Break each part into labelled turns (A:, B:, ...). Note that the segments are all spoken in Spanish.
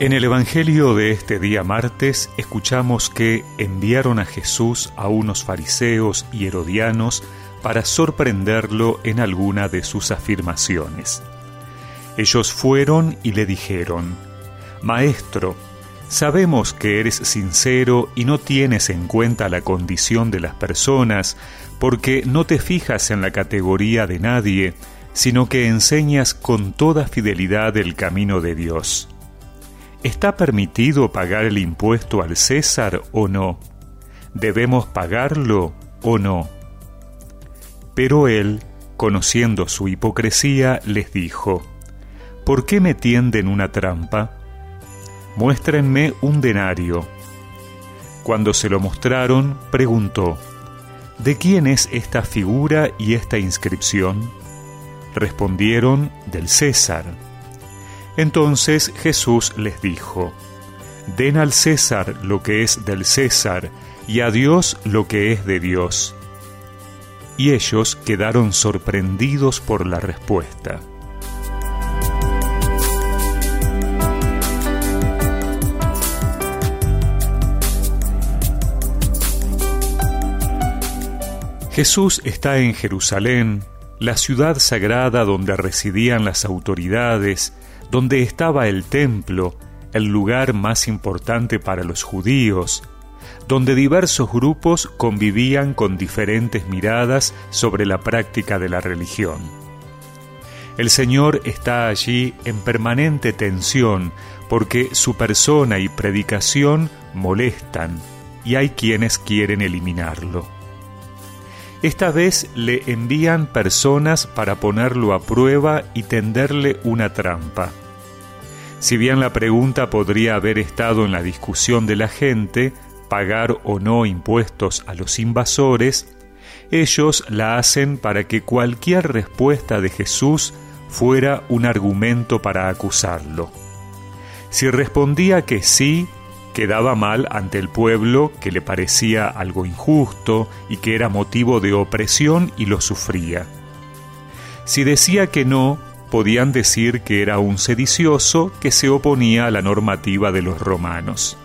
A: En el Evangelio de este día martes escuchamos que enviaron a Jesús a unos fariseos y herodianos para sorprenderlo en alguna de sus afirmaciones. Ellos fueron y le dijeron, Maestro, sabemos que eres sincero y no tienes en cuenta la condición de las personas, porque no te fijas en la categoría de nadie, sino que enseñas con toda fidelidad el camino de Dios. ¿Está permitido pagar el impuesto al César o no? ¿Debemos pagarlo o no? Pero él, conociendo su hipocresía, les dijo, ¿Por qué me tienden una trampa? Muéstrenme un denario. Cuando se lo mostraron, preguntó, ¿De quién es esta figura y esta inscripción? Respondieron, del César. Entonces Jesús les dijo, Den al César lo que es del César, y a Dios lo que es de Dios. Y ellos quedaron sorprendidos por la respuesta. Jesús está en Jerusalén, la ciudad sagrada donde residían las autoridades, donde estaba el templo, el lugar más importante para los judíos, donde diversos grupos convivían con diferentes miradas sobre la práctica de la religión. El Señor está allí en permanente tensión porque su persona y predicación molestan y hay quienes quieren eliminarlo. Esta vez le envían personas para ponerlo a prueba y tenderle una trampa. Si bien la pregunta podría haber estado en la discusión de la gente, pagar o no impuestos a los invasores, ellos la hacen para que cualquier respuesta de Jesús fuera un argumento para acusarlo. Si respondía que sí, quedaba mal ante el pueblo que le parecía algo injusto y que era motivo de opresión y lo sufría. Si decía que no, podían decir que era un sedicioso que se oponía a la normativa de los romanos.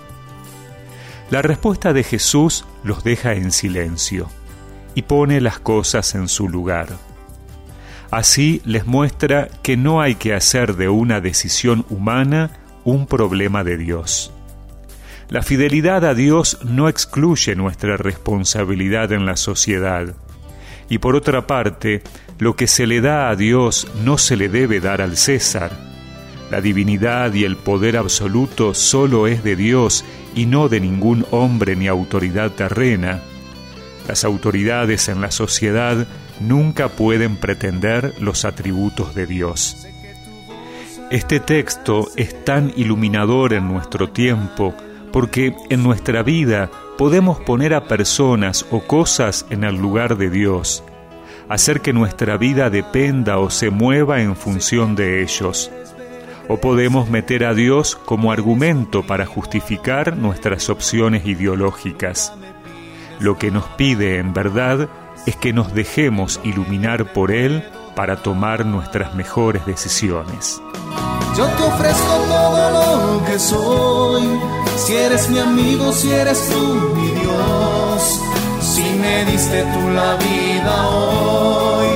A: La respuesta de Jesús los deja en silencio y pone las cosas en su lugar. Así les muestra que no hay que hacer de una decisión humana un problema de Dios. La fidelidad a Dios no excluye nuestra responsabilidad en la sociedad. Y por otra parte, lo que se le da a Dios no se le debe dar al César. La divinidad y el poder absoluto solo es de Dios y no de ningún hombre ni autoridad terrena. Las autoridades en la sociedad nunca pueden pretender los atributos de Dios. Este texto es tan iluminador en nuestro tiempo porque en nuestra vida podemos poner a personas o cosas en el lugar de Dios, hacer que nuestra vida dependa o se mueva en función de ellos. O podemos meter a Dios como argumento para justificar nuestras opciones ideológicas. Lo que nos pide en verdad es que nos dejemos iluminar por Él para tomar nuestras mejores decisiones.
B: Yo te ofrezco todo lo que soy si eres mi amigo, si eres tú mi Dios, si me diste tú la vida hoy,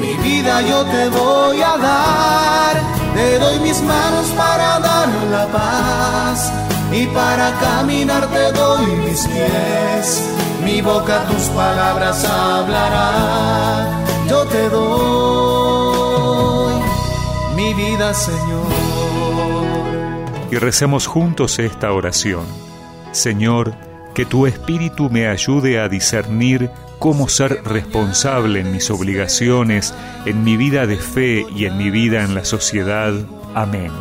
B: mi vida yo te voy a dar, te doy mis manos para dar la paz y para caminar te doy mis pies, mi boca tus palabras hablará, yo te doy mi vida Señor
A: y recemos juntos esta oración. Señor, que tu Espíritu me ayude a discernir cómo ser responsable en mis obligaciones, en mi vida de fe y en mi vida en la sociedad. Amén.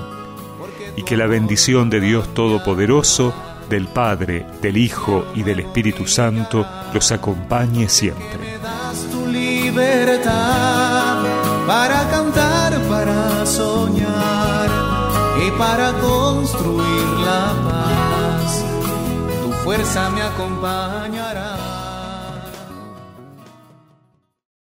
A: Y que la bendición de Dios Todopoderoso, del Padre, del Hijo y del Espíritu Santo los acompañe siempre.
B: para cantar, para soñar y para construir la paz, tu fuerza me acompañará.